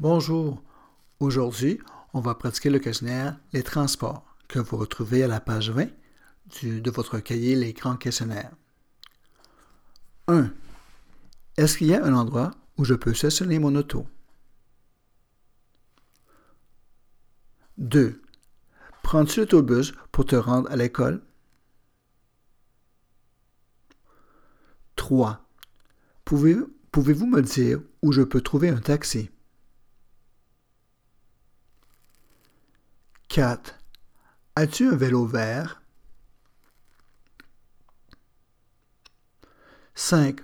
Bonjour. Aujourd'hui, on va pratiquer le questionnaire Les transports que vous retrouvez à la page 20 du- de votre cahier Les grands questionnaires. 1. Est-ce qu'il y a un endroit où je peux stationner mon auto? 2. Prends-tu l'autobus pour te rendre à l'école? 3. Pouvez- Pouvez-vous me dire où je peux trouver un taxi? 4. As-tu un vélo vert? 5.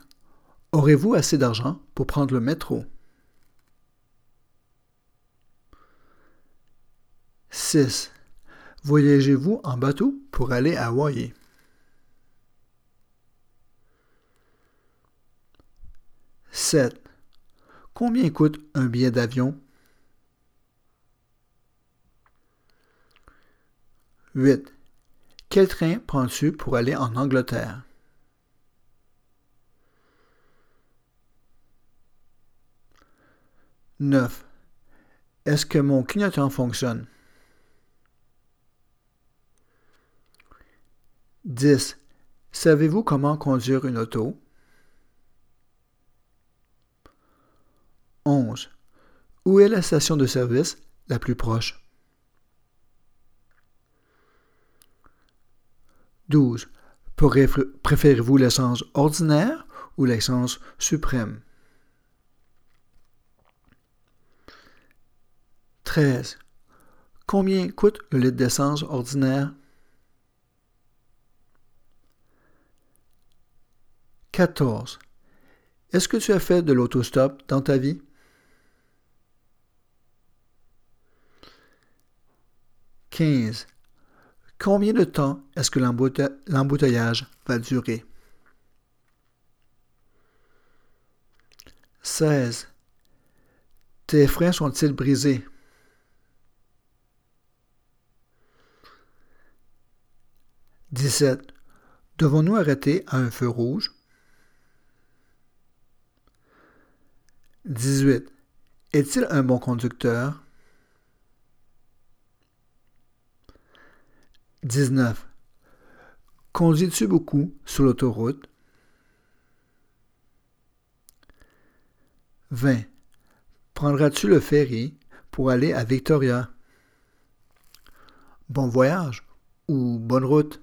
Aurez-vous assez d'argent pour prendre le métro? 6. Voyagez-vous en bateau pour aller à Hawaï? 7. Combien coûte un billet d'avion? 8. Quel train prends-tu pour aller en Angleterre? 9. Est-ce que mon clignotant fonctionne? 10. Savez-vous comment conduire une auto? 11. Où est la station de service la plus proche? 12. Pourrez- Préférez-vous l'essence ordinaire ou l'essence suprême? 13. Combien coûte le litre d'essence ordinaire? 14. Est-ce que tu as fait de l'autostop dans ta vie? 15. Combien de temps est-ce que l'embouteillage va durer? 16. Tes freins sont-ils brisés? 17. Devons-nous arrêter à un feu rouge? 18. Est-il un bon conducteur? 19. Conduis-tu beaucoup sur l'autoroute? 20. Prendras-tu le ferry pour aller à Victoria? Bon voyage ou bonne route?